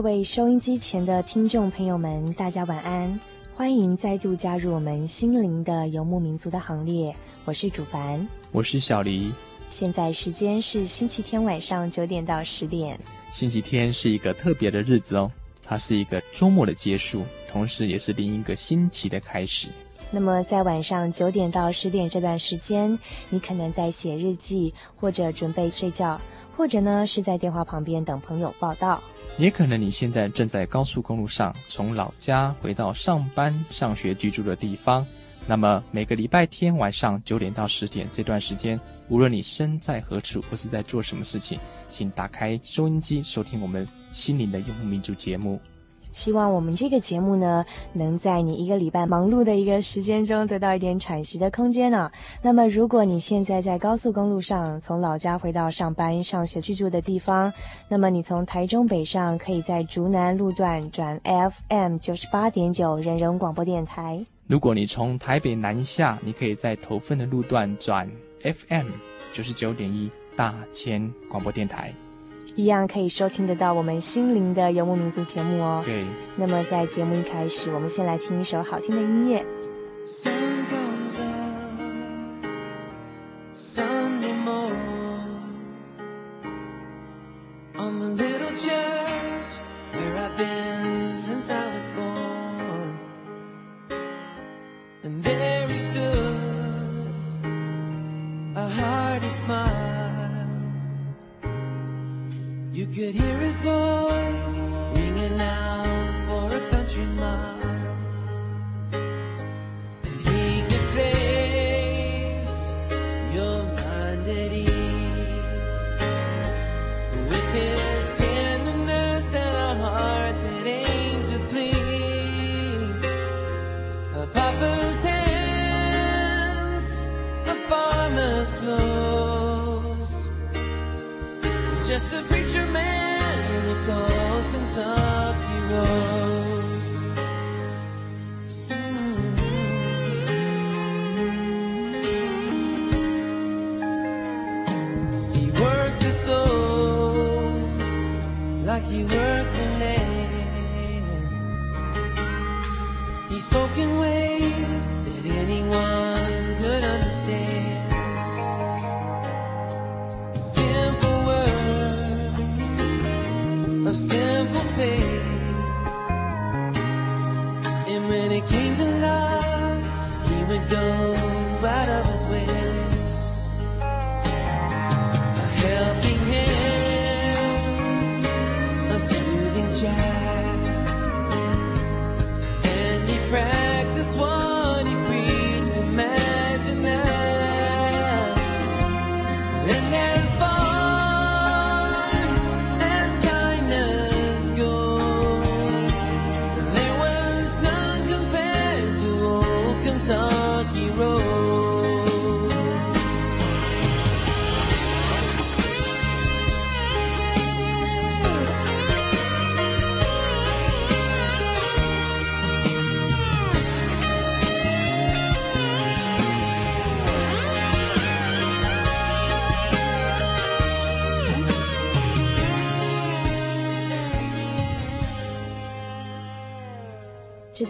各位收音机前的听众朋友们，大家晚安！欢迎再度加入我们心灵的游牧民族的行列。我是主凡，我是小黎。现在时间是星期天晚上九点到十点。星期天是一个特别的日子哦，它是一个周末的结束，同时也是另一个星期的开始。那么在晚上九点到十点这段时间，你可能在写日记，或者准备睡觉，或者呢是在电话旁边等朋友报到。也可能你现在正在高速公路上，从老家回到上班、上学、居住的地方。那么每个礼拜天晚上九点到十点这段时间，无论你身在何处或是在做什么事情，请打开收音机收听我们心灵的游牧民族节目。希望我们这个节目呢，能在你一个礼拜忙碌的一个时间中得到一点喘息的空间呢、那么，如果你现在在高速公路上，从老家回到上班、上学居住的地方，那么你从台中北上，可以在竹南路段转 FM 九十八点九人人广播电台。如果你从台北南下，你可以在头份的路段转 FM 九十九点一大千广播电台。一样可以收听得到我们心灵的游牧民族节目哦。对，那么在节目一开始，我们先来听一首好听的音乐。could hear his voice. baby.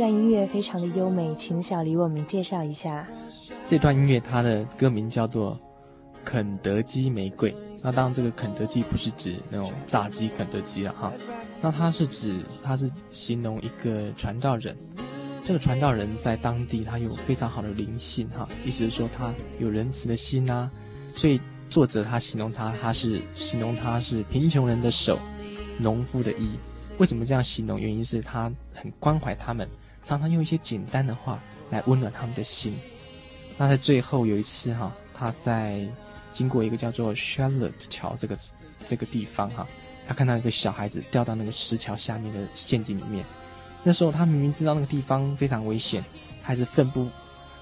这段音乐非常的优美，请小黎为我们介绍一下。这段音乐它的歌名叫做《肯德基玫瑰》。那当然，这个肯德基不是指那种炸鸡肯德基了哈。那它是指，它是形容一个传道人。这个传道人在当地他有非常好的灵性哈，意思是说他有仁慈的心呐、所以作者他形容他，他是形容他是贫穷人的手，农夫的衣。为什么这样形容？原因是他很关怀他们，常常用一些简单的话来温暖他们的心。那在最后有一次哈，他在经过一个叫做 Charlotte 桥这个这个地方哈，他看到一个小孩子掉到那个石桥下面的陷阱里面。那时候他明明知道那个地方非常危险，他还是奋不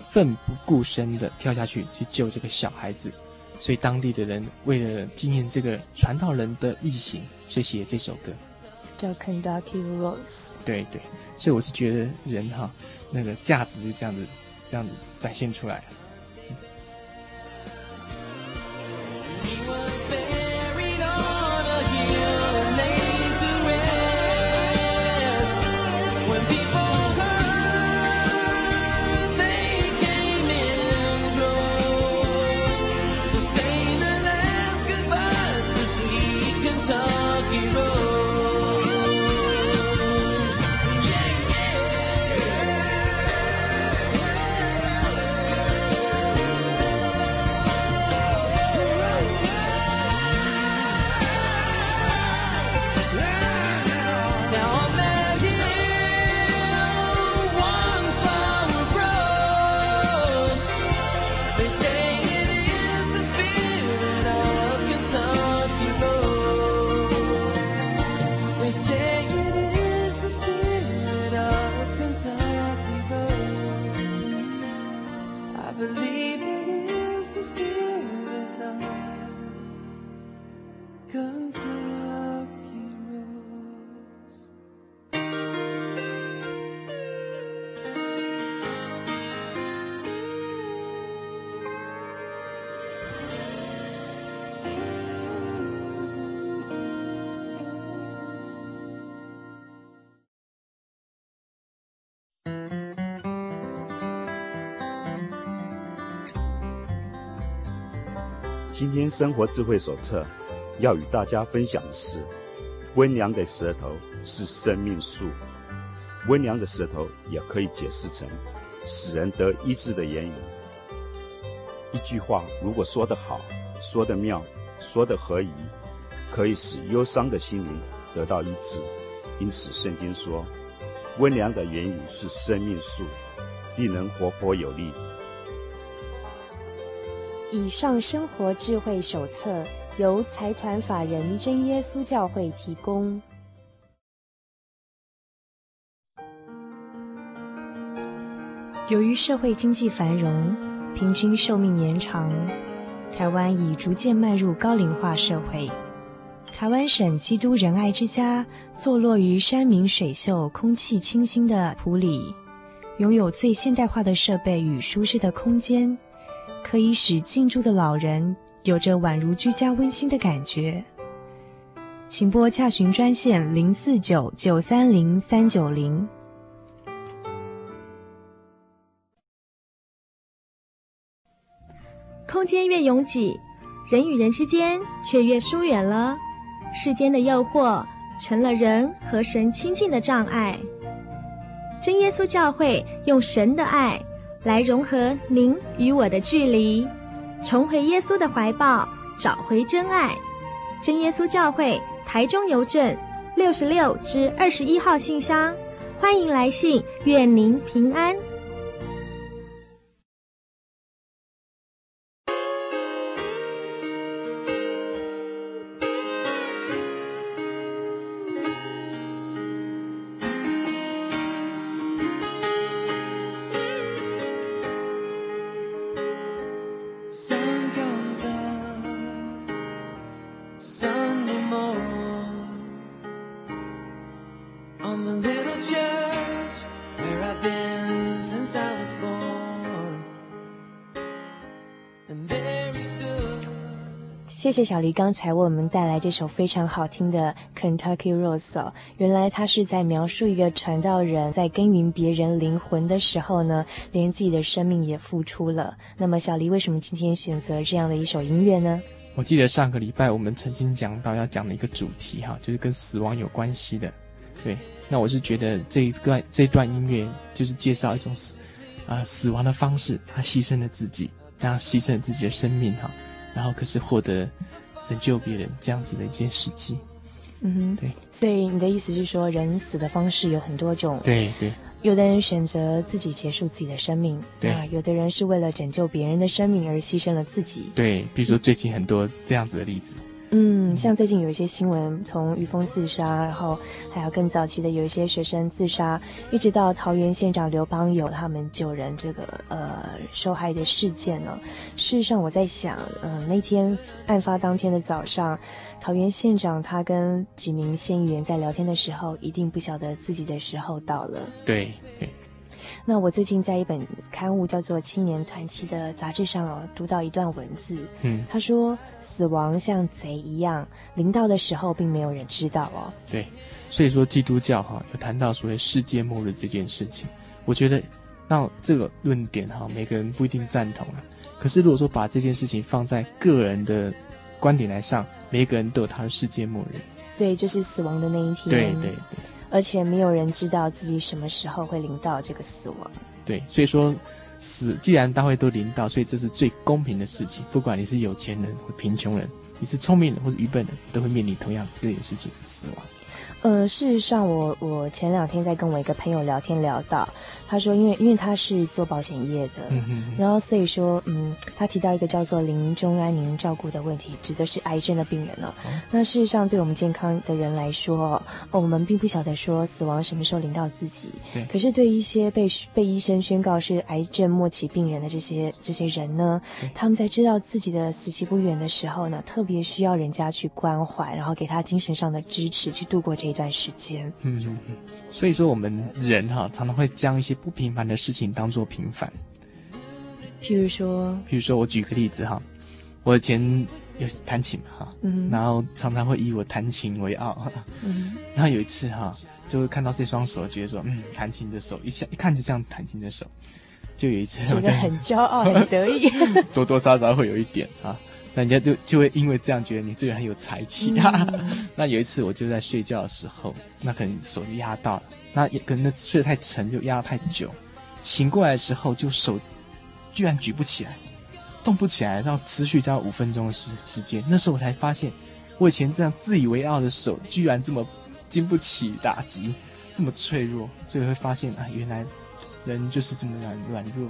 奋不顾身的跳下去去救这个小孩子。所以当地的人为了纪念这个传道人的义行，所以写这首歌叫《Kentucky Rose》。对对，所以我是觉得人哈，那个价值就这样子。这样子展现出来了。今天生活智慧手册要与大家分享的是：温良的舌头是生命树。温良的舌头也可以解释成使人得医治的言语。一句话如果说得好，说得妙，说得合宜，可以使忧伤的心灵得到医治。因此，圣经说，温良的言语是生命树，令人活泼有力。以上生活智慧手册由财团法人真耶稣教会提供。由于社会经济繁荣，平均寿命延长，台湾已逐渐迈入高龄化社会。台湾省基督仁爱之家坐落于山明水秀、空气清新的埔里，拥有最现代化的设备与舒适的空间。可以使进驻的老人有着宛如居家温馨的感觉。请拨洽询专线零四九九三零三九零。空间越拥挤，人与人之间却越疏远了。世间的诱惑成了人和神亲近的障碍。真耶稣教会用神的爱。来融合您与我的距离，重回耶稣的怀抱，找回真爱。真耶稣教会台中邮政六十六至二十一号信箱，欢迎来信，愿您平安。谢谢小黎刚才为我们带来这首非常好听的《Kentucky Rose》。原来他是在描述一个传道人在耕耘别人灵魂的时候呢，连自己的生命也付出了。那么小黎为什么今天选择这样的一首音乐呢？我记得上个礼拜我们曾经讲到要讲的一个主题哈，就是跟死亡有关系的。对，那我是觉得这一段这段音乐就是介绍一种死啊、死亡的方式，他牺牲了自己，他牺牲了自己的生命哈。然后可是获得拯救别人这样子的一件事迹，嗯哼，对。所以你的意思是说，人死的方式有很多种，对对。有的人选择自己结束自己的生命，对啊；有的人是为了拯救别人的生命而牺牲了自己，对。比如说最近很多这样子的例子。嗯，像最近有一些新闻，从于峰自杀，然后还有更早期的有一些学生自杀，一直到桃园县长刘邦友他们救人这个呃受害的事件呢。事实上，我在想，呃，那天案发当天的早上，桃园县长他跟几名县议员在聊天的时候，一定不晓得自己的时候到了。对对。那我最近在一本刊物叫做《青年团契》的杂志上哦，读到一段文字，嗯，他说死亡像贼一样临到的时候，并没有人知道哦。对，所以说基督教哈有谈到所谓世界末日这件事情，我觉得那这个论点哈，每个人不一定赞同啊。可是如果说把这件事情放在个人的观点来上，每个人都有他的世界末日。对，就是死亡的那一天。对对对。而且没有人知道自己什么时候会临到这个死亡。对，所以说死既然大会都临到，所以这是最公平的事情。不管你是有钱人或贫穷人，你是聪明人或是愚笨人，都会面临同样这件事情——死亡。呃，事实上我，我我前两天在跟我一个朋友聊天，聊到他说，因为因为他是做保险业的，然后所以说，嗯，他提到一个叫做临终安宁照顾的问题，指的是癌症的病人了。哦。那事实上，对我们健康的人来说，哦，我们并不晓得说死亡什么时候临到自己。对。可是对一些被被医生宣告是癌症末期病人的这些这些人呢，他们在知道自己的死期不远的时候呢，特别需要人家去关怀，然后给他精神上的支持，去度过这。一段时间，嗯嗯嗯，所以说我们人哈常常会将一些不平凡的事情当做平凡。譬如说，譬如说我举个例子哈，我以前有弹琴哈，嗯，然后常常会以我弹琴为傲，嗯，然后有一次哈，就会看到这双手，觉得说，嗯，弹琴的手一下一看就像弹琴的手，就有一次觉得很骄傲、很得意，多多少少会有一点啊。那人家就就会因为这样觉得你这个人很有才气。嗯、那有一次我就在睡觉的时候，那可能手就压到了，那也可能睡得太沉，就压了太久。醒过来的时候，就手居然举不起来，动不起来，然后持续将近五分钟的时时间。那时候我才发现，我以前这样自以为傲的手，居然这么经不起打击，这么脆弱。所以会发现啊，原来人就是这么软软弱。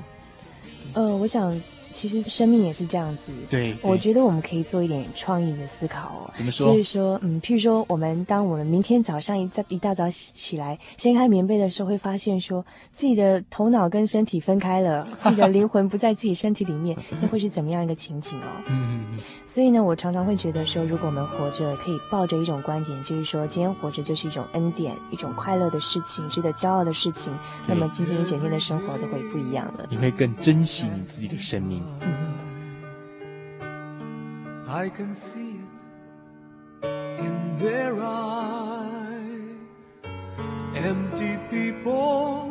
呃，我想。其实生命也是这样子，对，对，我觉得我们可以做一点创意的思考哦。怎么说？就是说，嗯，譬如说，我们当我们明天早上一一大早起来，掀开棉被的时候，会发现说自己的头脑跟身体分开了，自己的灵魂不在自己身体里面，那会是怎么样一个情景哦？嗯嗯嗯。所以呢，我常常会觉得说，如果我们活着，可以抱着一种观点，就是说，今天活着就是一种恩典，一种快乐的事情，值得骄傲的事情。那么今天一整天的生活都会不一样了。你会更珍惜你自己的生命。I can see it in their eyes, empty people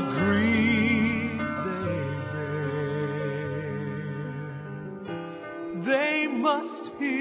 the grief they bear. They must hear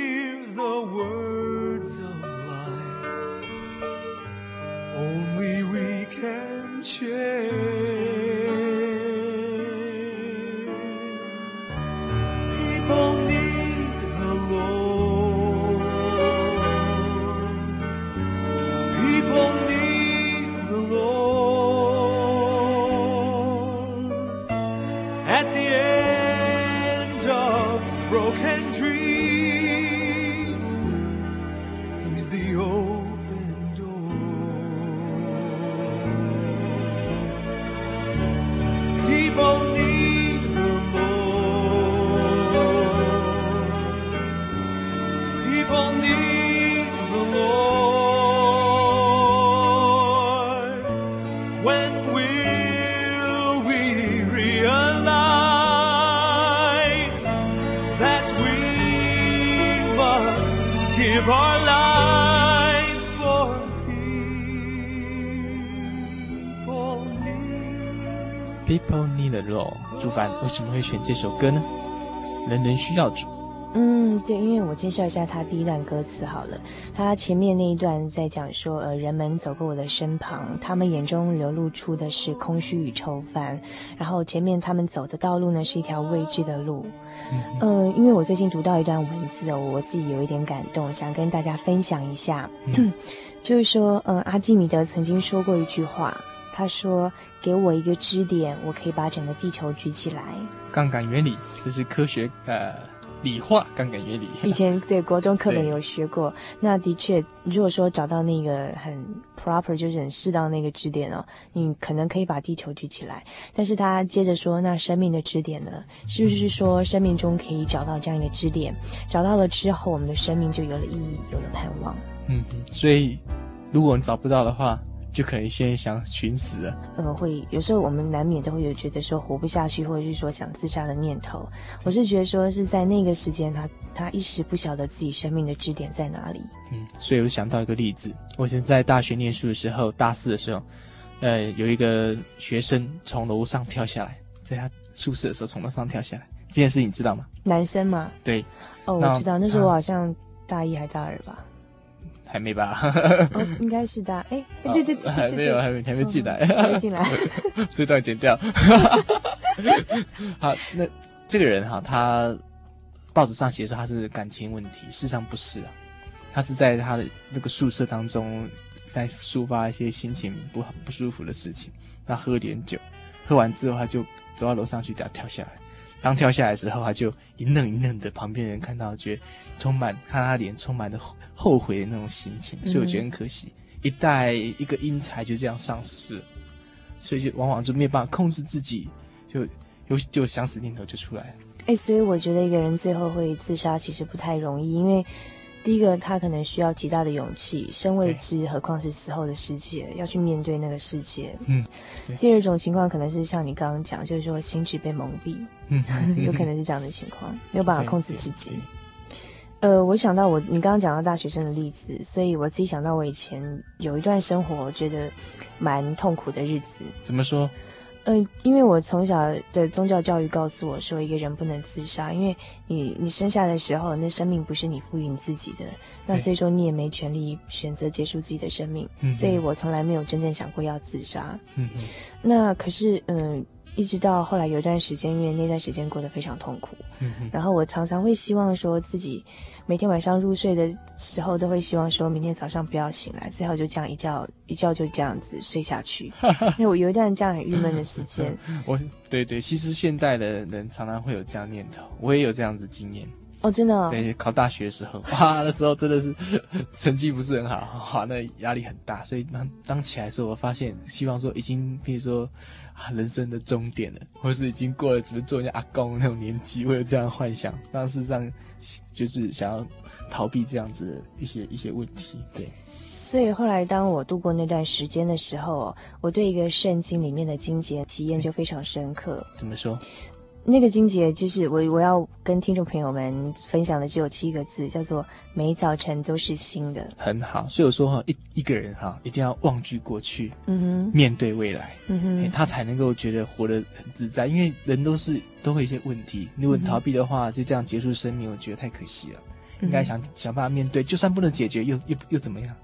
为什么会选这首歌呢？人人需要主。嗯，对，因为我介绍一下他第一段歌词好了。他前面那一段在讲说，呃，人们走过我的身旁，他们眼中流露出的是空虚与愁烦。然后前面他们走的道路呢，是一条未知的路。嗯、呃，因为我最近读到一段文字哦，我自己有一点感动，想跟大家分享一下。嗯、就是说，嗯、呃，阿基米德曾经说过一句话，他说：“给我一个支点，我可以把整个地球举起来。”杠杆原理，就是科学呃。理化杠杆原理，以前对国中课本有学过。那的确，如果说找到那个很 proper，就是很适当那个支点哦，你可能可以把地球举起来。但是他接着说，那生命的支点呢？是不是说生命中可以找到这样一个支点？找到了之后，我们的生命就有了意义，有了盼望。嗯，所以如果你找不到的话。就可能先想寻死了，呃，会有时候我们难免都会有觉得说活不下去，或者是说想自杀的念头。我是觉得说是在那个时间，他他一时不晓得自己生命的支点在哪里。嗯，所以我想到一个例子，我以前在大学念书的时候，大四的时候，呃，有一个学生从楼上跳下来，在他宿舍的时候从楼上跳下来，这件事你知道吗？男生吗？对。哦，我知道，那时候我好像大一还大二吧。还没吧？哦，应该是的。哎，对对对对，还没有，还没，还没进来，还没进来。这段剪掉。好，那这个人哈，他报纸上写说他是感情问题，事实上不是啊，他是在他的那个宿舍当中在抒发一些心情不好、不舒服的事情。他喝了点酒，喝完之后他就走到楼上去，给他跳下来。当跳下来的时候，他就一愣一愣的，旁边人看到，觉得充满看他脸充满了后悔的那种心情，所以我觉得很可惜，嗯、一代一个英才就这样丧失了，所以就往往就没有办法控制自己，就有就想死念头就出来了。哎，所以我觉得一个人最后会自杀其实不太容易，因为。第一个，他可能需要极大的勇气，身未知，何况是死后的世界，要去面对那个世界。嗯。第二种情况可能是像你刚刚讲，就是说心智被蒙蔽，嗯，有可能是这样的情况，没有办法控制自己。呃，我想到我你刚刚讲到大学生的例子，所以我自己想到我以前有一段生活，我觉得蛮痛苦的日子。怎么说？嗯、呃，因为我从小的宗教教育告诉我说，一个人不能自杀，因为你你生下的时候，那生命不是你赋予你自己的，那所以说你也没权利选择结束自己的生命，嗯、所以我从来没有真正想过要自杀。嗯，那可是，嗯、呃，一直到后来有一段时间，因为那段时间过得非常痛苦，嗯，然后我常常会希望说自己每天晚上入睡的时候，都会希望说明天早上不要醒来，最好就这样一觉一觉就这样子睡下去。因为我有一段这样很郁闷的时间。我对对，其实现代的人常常会有这样念头，我也有这样子经验。哦，真的哦？对，考大学的时候，哇，那时候真的是成绩不是很好，哇，那压力很大。所以当当起来的时候，我发现希望说已经，比如说。人生的终点了，或是已经过了，怎么做人家阿公那种年纪，会有这样的幻想。但事实上，就是想要逃避这样子的一些一些问题。对，所以后来当我度过那段时间的时候，我对一个圣经里面的经节体验就非常深刻。怎么说？那个金姐就是我我要跟听众朋友们分享的，只有七个字，叫做“每早晨都是新的”。很好，所以我说哈，一一个人哈，一定要忘记过去，嗯哼，面对未来，嗯哼，他才能够觉得活得很自在。因为人都是都会一些问题，如果逃避的话，就这样结束生命，我觉得太可惜了。应该想想办法面对，就算不能解决，又又又怎么样？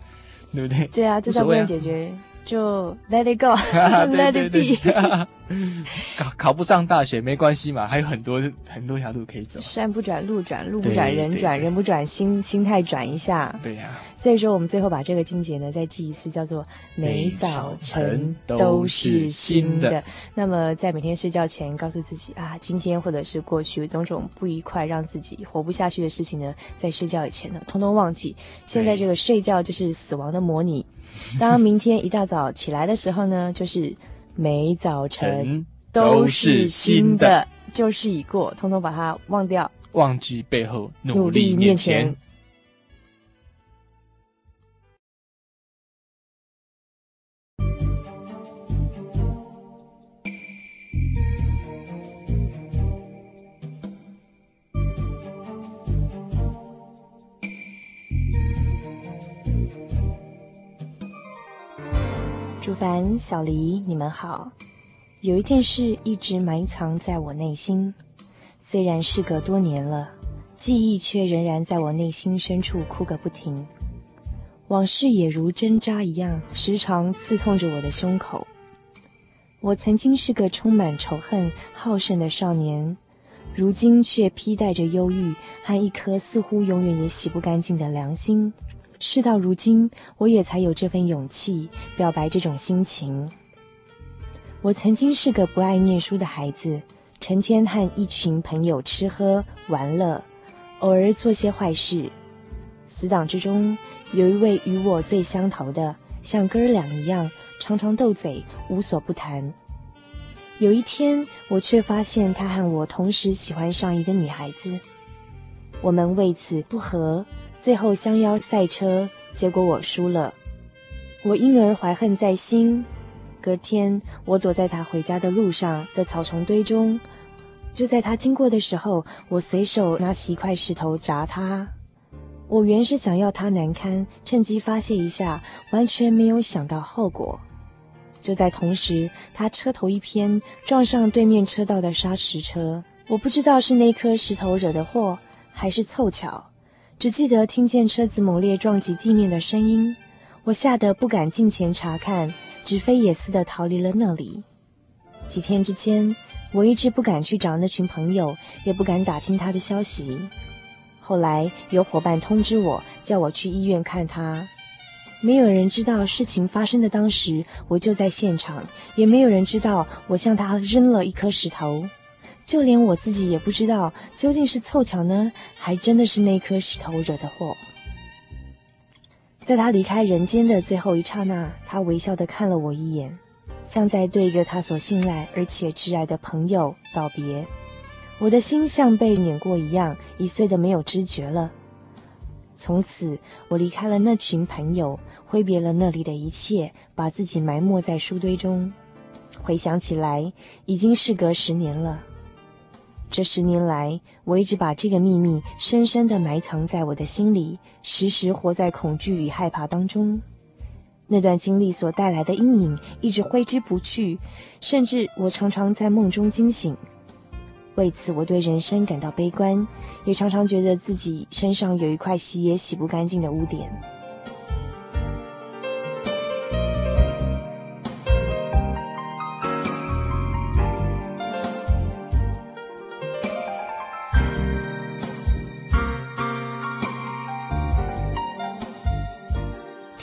对不对？对啊，就算不能解决。就 let it go，let it be。考考不上大学没关系嘛，还有很多很多条路可以走。山不转路转，路不转人转，人不转心心态转一下。对呀、啊。所以说，我们最后把这个经节呢再记一次，叫做每早晨都是新的。那么在每天睡觉前，告诉自己啊，今天或者是过去种种不愉快，让自己活不下去的事情呢，在睡觉以前呢，通通忘记。现在这个睡觉就是死亡的模拟。当明天一大早起来的时候呢，就是每早晨都是新的，旧事已过，通通把它忘掉，忘记背后，努力面前。主凡、小黎，你们好。有一件事一直埋藏在我内心，虽然事隔多年了，记忆却仍然在我内心深处哭个不停。往事也如针扎一样，时常刺痛着我的胸口。我曾经是个充满仇恨、好胜的少年，如今却披戴着忧郁和一颗似乎永远也洗不干净的良心。事到如今，我也才有这份勇气表白这种心情。我曾经是个不爱念书的孩子，成天和一群朋友吃喝玩乐，偶尔做些坏事。死党之中，有一位与我最相投的，像哥俩一样，常常斗嘴，无所不谈。有一天，我却发现他和我同时喜欢上一个女孩子，我们为此不和。最后相邀赛车，结果我输了，我因而怀恨在心。隔天，我躲在他回家的路上的草丛堆中，就在他经过的时候，我随手拿起一块石头砸他。我原是想要他难堪，趁机发泄一下，完全没有想到后果。就在同时，他车头一偏，撞上对面车道的砂石车。我不知道是那颗石头惹的祸，还是凑巧。只记得听见车子猛烈撞击地面的声音，我吓得不敢近前查看，纸飞也似的逃离了那里。几天之间，我一直不敢去找那群朋友，也不敢打听他的消息。后来有伙伴通知我，叫我去医院看他。没有人知道事情发生的当时，我就在现场，也没有人知道我向他扔了一颗石头。就连我自己也不知道究竟是凑巧呢，还真的是那颗石头惹的祸。在他离开人间的最后一刹那，他微笑的看了我一眼，像在对一个他所信赖而且挚爱的朋友道别。我的心像被碾过一样，已碎的没有知觉了。从此，我离开了那群朋友，挥别了那里的一切，把自己埋没在书堆中。回想起来，已经事隔十年了。这十年来，我一直把这个秘密深深地埋藏在我的心里，时时活在恐惧与害怕当中。那段经历所带来的阴影一直挥之不去，甚至我常常在梦中惊醒。为此，我对人生感到悲观，也常常觉得自己身上有一块洗也洗不干净的污点。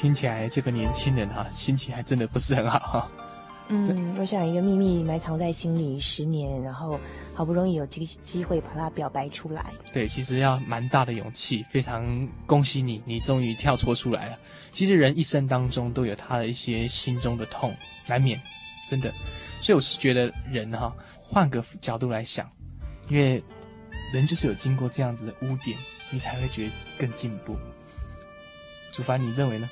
听起来这个年轻人哈、啊，心情还真的不是很好哈。嗯，我想一个秘密埋藏在心里十年，然后好不容易有机机会把它表白出来。对，其实要蛮大的勇气，非常恭喜你，你终于跳脱出来了。其实人一生当中都有他的一些心中的痛，难免，真的。所以我是觉得人哈、啊，换个角度来想，因为人就是有经过这样子的污点，你才会觉得更进步。主凡，你认为呢？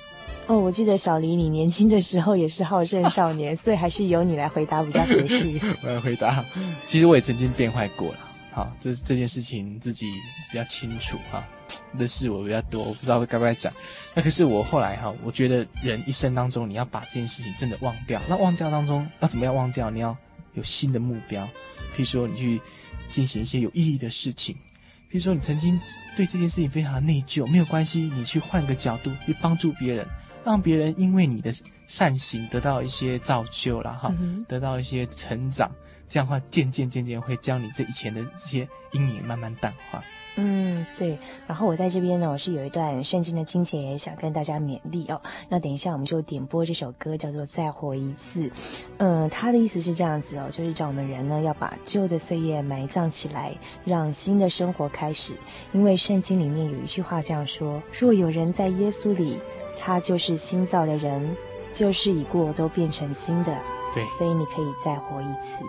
哦，我记得小黎，你年轻的时候也是好胜少年，所以还是由你来回答比较合适。我来回答，其实我也曾经变坏过了。好，这这件事情自己比较清楚哈，的事我比较多，我不知道该不该讲。那可是我后来哈，我觉得人一生当中，你要把这件事情真的忘掉。那忘掉当中要怎么样忘掉？你要有新的目标，譬如说你去进行一些有意义的事情。譬如说你曾经对这件事情非常的内疚，没有关系，你去换个角度去帮助别人。让别人因为你的善行得到一些造就了哈，得到一些成长，这样的话渐渐渐渐会将你这以前的这些阴影慢慢淡化。嗯，对。然后我在这边呢，我是有一段圣经的经节也想跟大家勉励哦。那等一下我们就点播这首歌，叫做《再活一次》。嗯，他的意思是这样子哦，就是叫我们人呢要把旧的岁月埋葬起来，让新的生活开始。因为圣经里面有一句话这样说：若有人在耶稣里。他就是新造的人，旧事已过，都变成新的。对，所以你可以再活一次。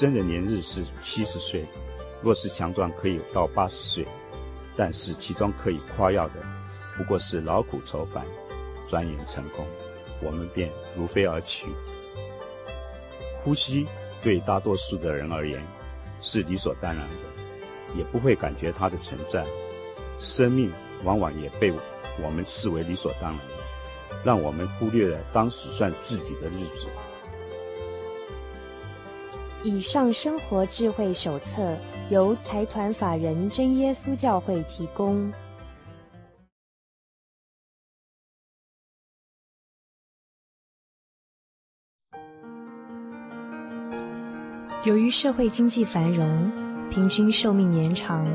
生的年日是七十岁，若是强壮，可以到八十岁。但是其中可以夸耀的，不过是劳苦愁烦，转眼成功，我们便如飞而去。呼吸对大多数的人而言是理所当然的，也不会感觉它的存在。生命往往也被我们视为理所当然的，让我们忽略了当数算自己的日子。以上生活智慧手册由财团法人真耶稣教会提供。由于社会经济繁荣，平均寿命延长，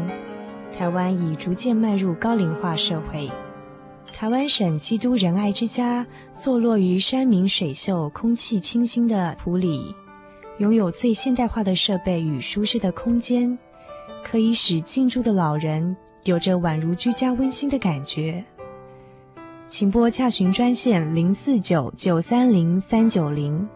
台湾已逐渐迈入高龄化社会。台湾省基督仁爱之家坐落于山明水秀、空气清新的埔里，拥有最现代化的设备与舒适的空间，可以使进驻的老人有着宛如居家温馨的感觉。请拨洽询专线零四九九三零三九零。